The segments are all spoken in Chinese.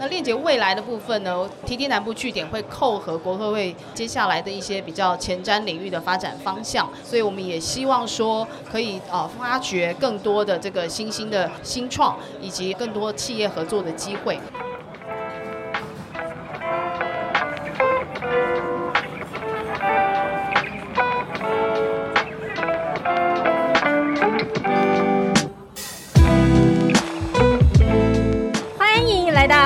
那链接未来的部分呢，TT 南部据点会扣合国科会接下来的一些比较前瞻领域的发展方向，所以我们也希望说可以啊发掘更多的这个新兴的新创，以及更多企业合作的机会。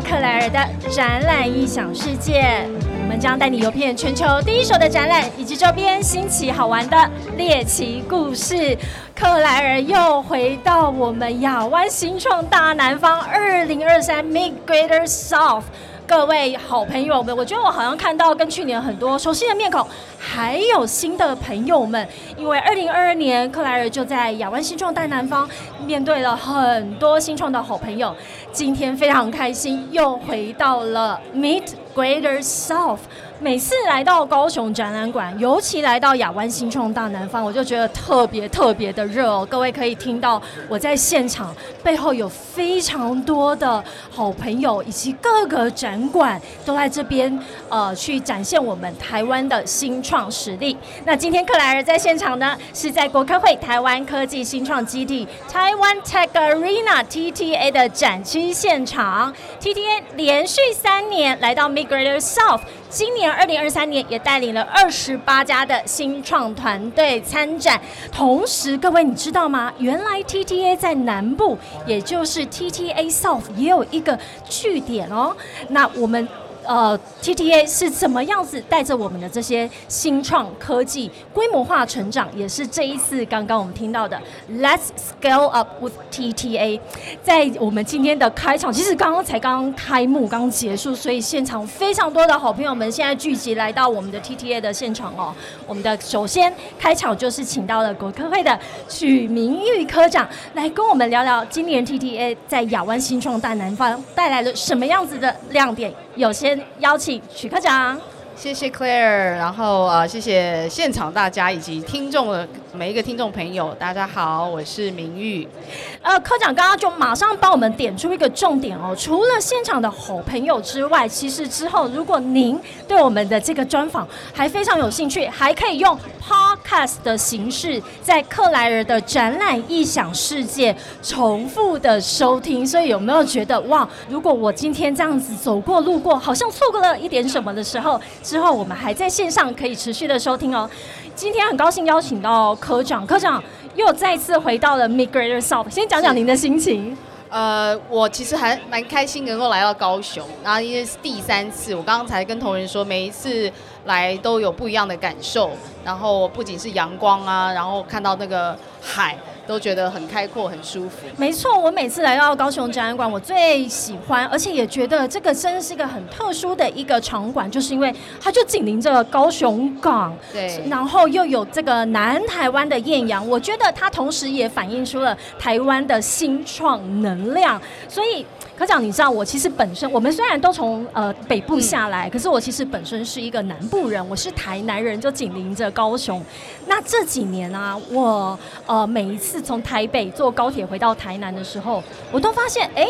克莱尔的展览异想世界，我们将带你游遍全球第一手的展览以及周边新奇好玩的猎奇故事。克莱尔又回到我们亚湾新创大南方二零二三 Mid Greater South。各位好朋友们，我觉得我好像看到跟去年很多熟悉的面孔，还有新的朋友们。因为二零二二年，克莱尔就在亚湾新创大南方面对了很多新创的好朋友。今天非常开心，又回到了 Meet Greater South。每次来到高雄展览馆，尤其来到亚湾新创大南方，我就觉得特别特别的热哦。各位可以听到我在现场背后有非常多的好朋友，以及各个展馆都在这边呃去展现我们台湾的新创实力。那今天克莱尔在现场呢，是在国科会台湾科技新创基地台湾 Tech Arena TTA 的展区现场。TTA 连续三年来到 Migrator South。今年二零二三年也带领了二十八家的新创团队参展，同时各位你知道吗？原来 TTA 在南部，也就是 TTA South 也有一个据点哦。那我们。呃，TTA 是怎么样子带着我们的这些新创科技规模化成长，也是这一次刚刚我们听到的 Let's Scale Up with TTA。在我们今天的开场，其实刚刚才刚开幕，刚结束，所以现场非常多的好朋友们现在聚集来到我们的 TTA 的现场哦。我们的首先开场就是请到了国科会的许明玉科长来跟我们聊聊今年 TTA 在亚湾新创大南方带来了什么样子的亮点。有先邀请许科长。谢谢 Claire，然后啊，谢谢现场大家以及听众的每一个听众朋友，大家好，我是明玉。呃，科长刚刚就马上帮我们点出一个重点哦，除了现场的好朋友之外，其实之后如果您对我们的这个专访还非常有兴趣，还可以用 podcast 的形式在克莱尔的展览异想世界重复的收听。所以有没有觉得哇，如果我今天这样子走过路过，好像错过了一点什么的时候？之后我们还在线上可以持续的收听哦。今天很高兴邀请到科长，科长又再次回到了 Migrator South，先讲讲您的心情。呃，我其实还蛮开心能够来到高雄，然后因为是第三次，我刚刚才跟同仁说，每一次来都有不一样的感受，然后不仅是阳光啊，然后看到那个海。都觉得很开阔、很舒服。没错，我每次来到高雄展览馆，我最喜欢，而且也觉得这个真的是一个很特殊的一个场馆，就是因为它就紧邻着高雄港，对，然后又有这个南台湾的艳阳，我觉得它同时也反映出了台湾的新创能量，所以。科长，你知道我其实本身，我们虽然都从呃北部下来，可是我其实本身是一个南部人，我是台南人，就紧邻着高雄。那这几年啊，我呃每一次从台北坐高铁回到台南的时候，我都发现，哎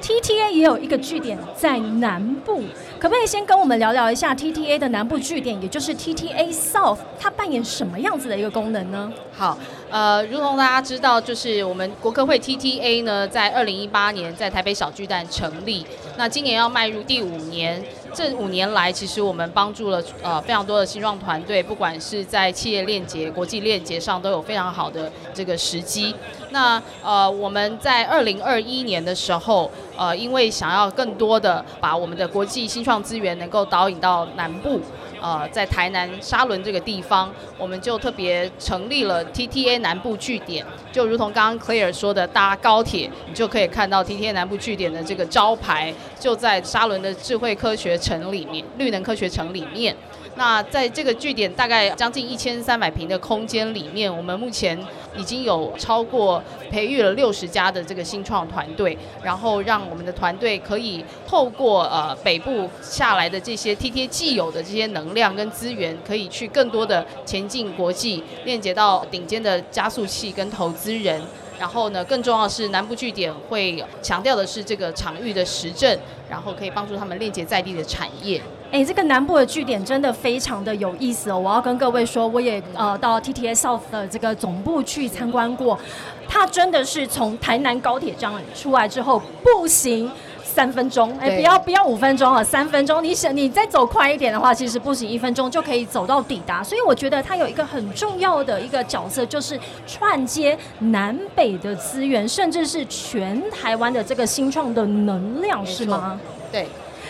，TTA 也有一个据点在南部。可不可以先跟我们聊聊一下 TTA 的南部据点，也就是 TTA South，它扮演什么样子的一个功能呢？好，呃，如同大家知道，就是我们国科会 TTA 呢，在二零一八年在台北小巨蛋成立，那今年要迈入第五年。这五年来，其实我们帮助了呃非常多的新创团队，不管是在企业链接、国际链接上，都有非常好的这个时机。那呃我们在二零二一年的时候，呃因为想要更多的把我们的国际新创资源能够导引到南部。呃，在台南沙仑这个地方，我们就特别成立了 TTA 南部据点，就如同刚刚 Claire 说的，搭高铁你就可以看到 TTA 南部据点的这个招牌，就在沙仑的智慧科学城里面，绿能科学城里面。那在这个据点大概将近一千三百平的空间里面，我们目前已经有超过培育了六十家的这个新创团队，然后让我们的团队可以透过呃北部下来的这些 T T 既有的这些能量跟资源，可以去更多的前进国际，链接到顶尖的加速器跟投资人。然后呢，更重要的是南部据点会强调的是这个场域的实证，然后可以帮助他们链接在地的产业。哎，这个南部的据点真的非常的有意思哦！我要跟各位说，我也呃到 TTS South 的这个总部去参观过，它真的是从台南高铁站出来之后步行三分钟，哎，不要不要五分钟啊，三分钟。你想你再走快一点的话，其实步行一分钟就可以走到抵达。所以我觉得它有一个很重要的一个角色，就是串接南北的资源，甚至是全台湾的这个新创的能量，是吗？对。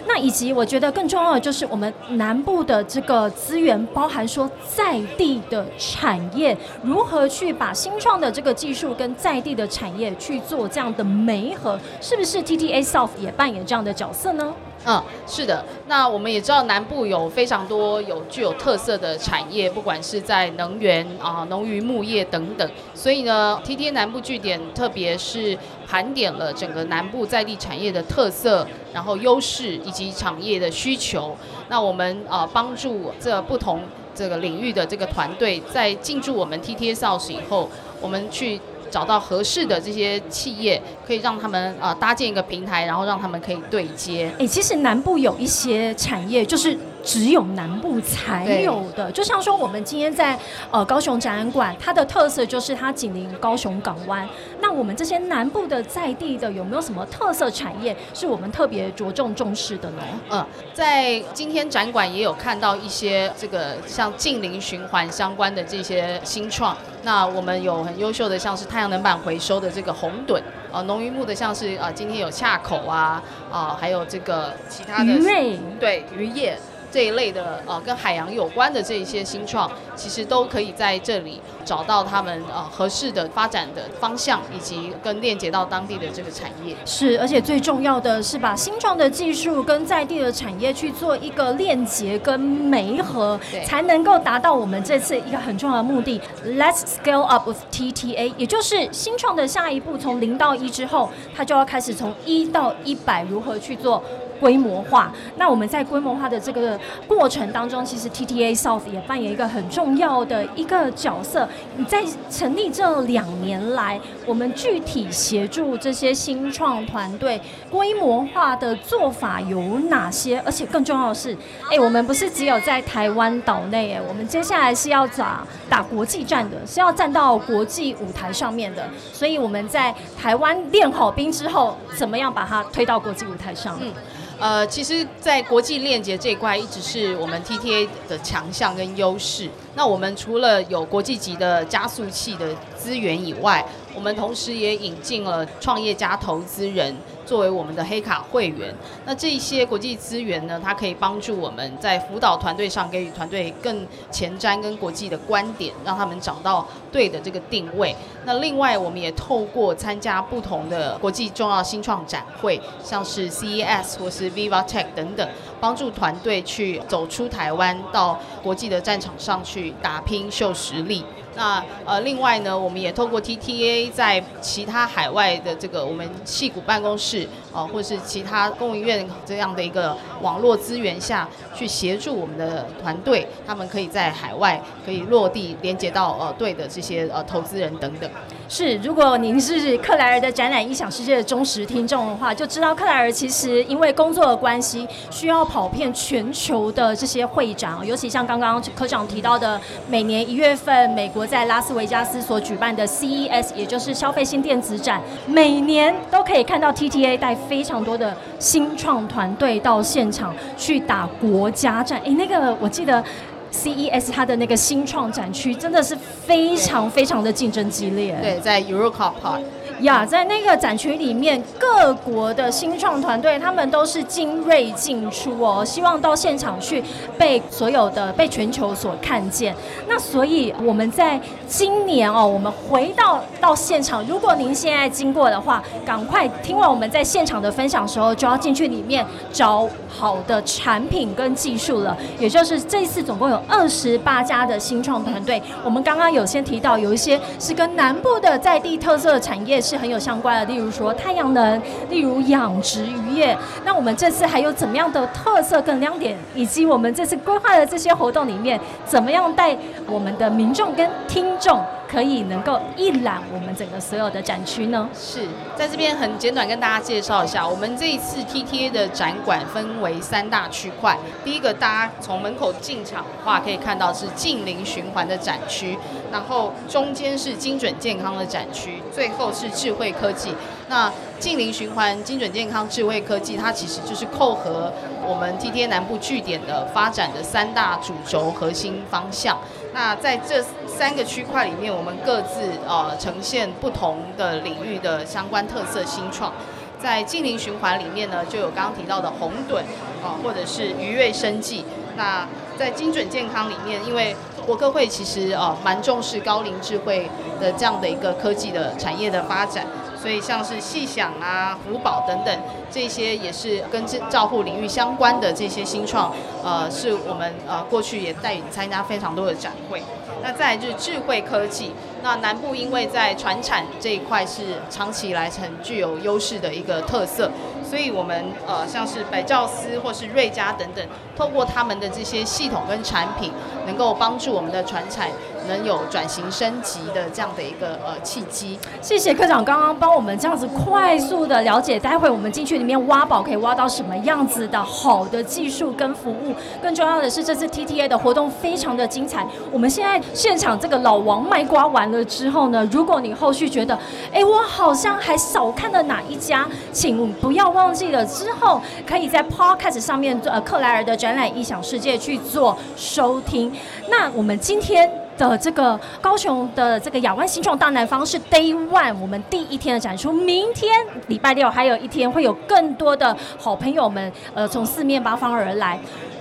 那以及我觉得更重要的就是我们南部的这个资源，包含说在地的产业，如何去把新创的这个技术跟在地的产业去做这样的媒合，是不是 TTA South 也扮演这样的角色呢？嗯，是的。那我们也知道南部有非常多有具有特色的产业，不管是在能源啊、农渔牧业等等。所以呢，TTA 南部据点特别是盘点了整个南部在地产业的特色，然后优势以及产业的需求。那我们啊帮助这不同这个领域的这个团队，在进驻我们 TT South 以后，我们去。找到合适的这些企业，可以让他们呃搭建一个平台，然后让他们可以对接。哎，其实南部有一些产业就是。只有南部才有的，就像说我们今天在呃高雄展览馆，它的特色就是它紧邻高雄港湾。那我们这些南部的在地的有没有什么特色产业是我们特别着重重视的呢？嗯，在今天展馆也有看到一些这个像近邻循环相关的这些新创。那我们有很优秀的，像是太阳能板回收的这个红盾，呃，农渔牧的像是呃今天有恰口啊，啊，还有这个其他的鱼类，对渔业。这一类的呃，跟海洋有关的这一些新创，其实都可以在这里找到他们呃合适的发展的方向，以及跟链接到当地的这个产业。是，而且最重要的是把新创的技术跟在地的产业去做一个链接跟媒合，才能够达到我们这次一个很重要的目的。Let's scale up with TTA，也就是新创的下一步，从零到一之后，它就要开始从一到一百如何去做。规模化，那我们在规模化的这个过程当中，其实 TTA South 也扮演一个很重要的一个角色。你在成立这两年来，我们具体协助这些新创团队规模化的做法有哪些？而且更重要的是，哎，我们不是只有在台湾岛内，哎，我们接下来是要打打国际战的，是要站到国际舞台上面的。所以我们在台湾练好兵之后，怎么样把它推到国际舞台上？嗯。呃，其实，在国际链接这一块，一直是我们 TTA 的强项跟优势。那我们除了有国际级的加速器的资源以外，我们同时也引进了创业家投资人作为我们的黑卡会员。那这些国际资源呢，它可以帮助我们在辅导团队上给予团队更前瞻跟国际的观点，让他们找到对的这个定位。那另外，我们也透过参加不同的国际重要新创展会，像是 CES 或是 Viva Tech 等等，帮助团队去走出台湾，到国际的战场上去打拼秀实力。那呃，另外呢，我们也透过 TTA 在其他海外的这个我们戏谷办公室啊，或是其他公营院这样的一个网络资源下去协助我们的团队，他们可以在海外可以落地连接到呃对的这些呃投资人等等。是，如果您是克莱尔的展览异想世界的忠实听众的话，就知道克莱尔其实因为工作的关系，需要跑遍全球的这些会展，尤其像刚刚科长提到的，每年一月份美国在拉斯维加斯所举办的 CES，也就是消费性电子展，每年都可以看到 TTA 带非常多的新创团队到现场去打国家战。哎，那个我记得。CES 它的那个新创展区真的是非常非常的竞争激烈。对，在 Eurocar Park。呀，在那个展区里面，各国的新创团队他们都是精锐进出哦，希望到现场去被所有的被全球所看见。那所以我们在今年哦，我们回到到现场，如果您现在经过的话，赶快听完我们在现场的分享时候，就要进去里面找好的产品跟技术了。也就是这次总共有二十八家的新创团队，我们刚刚有先提到，有一些是跟南部的在地特色产业。是很有相关的，例如说太阳能，例如养殖渔业。那我们这次还有怎么样的特色跟亮点，以及我们这次规划的这些活动里面，怎么样带我们的民众跟听众可以能够一览我们整个所有的展区呢？是在这边很简短跟大家介绍一下，我们这一次 TTA 的展馆分为三大区块。第一个，大家从门口进场的话，可以看到是近邻循环的展区，然后中间是精准健康的展区，最后是智慧科技。那近邻循环、精准健康、智慧科技，它其实就是扣合我们 TTA 南部据点的发展的三大主轴核心方向。那在这三个区块里面，我们各自呃呈现不同的领域的相关特色新创。在近邻循环里面呢，就有刚刚提到的红盾啊，或者是愉悦生计。那在精准健康里面，因为国科会其实呃蛮重视高龄智慧的这样的一个科技的产业的发展。所以像是细想啊、福宝等等这些，也是跟这照护领域相关的这些新创，呃，是我们呃过去也带参加非常多的展会。那再来就是智慧科技，那南部因为在船产这一块是长期以来很具有优势的一个特色，所以我们呃像是百兆斯或是瑞嘉等等，透过他们的这些系统跟产品，能够帮助我们的船产能有转型升级的这样的一个呃契机。谢谢科长刚刚帮我们这样子快速的了解，待会我们进去里面挖宝可以挖到什么样子的好的技术跟服务。更重要的是，这次 TTA 的活动非常的精彩。我们现在现场这个老王卖瓜完了之后呢，如果你后续觉得，哎，我好像还少看了哪一家，请不要忘记了之后可以在 Podcast 上面做呃克莱尔的展览异想世界去做收听。那我们今天。的这个高雄的这个亚湾新创大南方是 Day One，我们第一天的展出。明天礼拜六还有一天，会有更多的好朋友们，呃，从四面八方而来。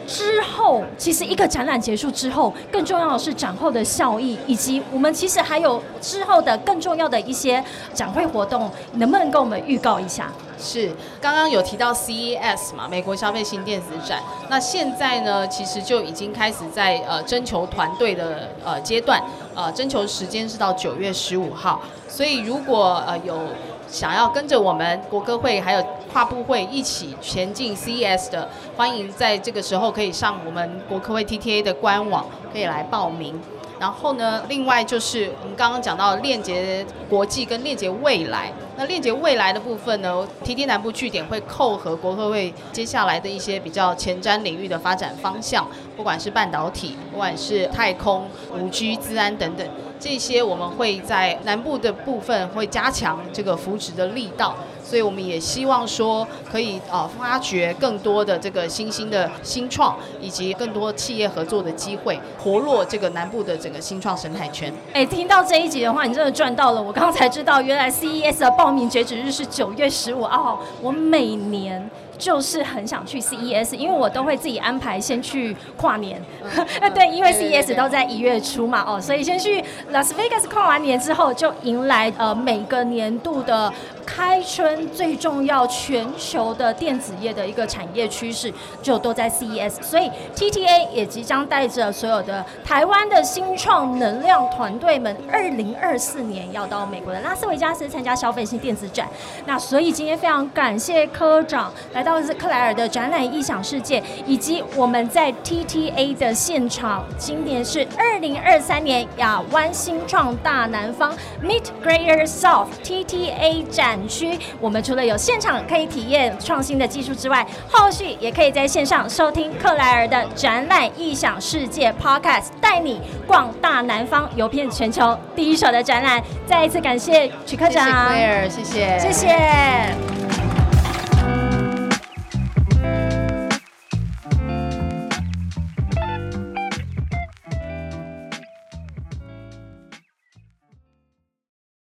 之后，其实一个展览结束之后，更重要的是展后的效益，以及我们其实还有之后的更重要的一些展会活动，能不能跟我们预告一下？是，刚刚有提到 CES 嘛，美国消费新电子展。那现在呢，其实就已经开始在呃征求团队的呃阶段，呃征求时间是到九月十五号。所以如果呃有想要跟着我们国歌会还有跨部会一起前进 CES 的，欢迎在这个时候可以上我们国科会 TTA 的官网，可以来报名。然后呢，另外就是我们刚刚讲到链接国际跟链接未来。那链接未来的部分呢，TT 南部据点会扣合国科会接下来的一些比较前瞻领域的发展方向，不管是半导体，不管是太空、五 G、资安等等。这些我们会在南部的部分会加强这个扶植的力道，所以我们也希望说可以呃发掘更多的这个新兴的新创，以及更多企业合作的机会，活络这个南部的整个新创生态圈。哎，听到这一集的话，你真的赚到了！我刚才知道，原来 CES 的报名截止日是九月十五号。我每年。就是很想去 CES，因为我都会自己安排先去跨年。对，因为 CES 都在一月初嘛，哦，所以先去 Las Vegas 跨完年之后，就迎来呃每个年度的。开春最重要，全球的电子业的一个产业趋势就都在 CES，所以 TTA 也即将带着所有的台湾的新创能量团队们，二零二四年要到美国的拉斯维加斯参加消费性电子展。那所以今天非常感谢科长来到克莱尔的展览异想世界，以及我们在 TTA 的现场，今年是二零二三年亚湾新创大南方 Meet Greater South TTA 展展。区，我们除了有现场可以体验创新的技术之外，后续也可以在线上收听克莱尔的展览异想世界 Podcast，带你逛大南方，游遍全球第一手的展览。再一次感谢曲科长，谢谢，谢谢，谢谢。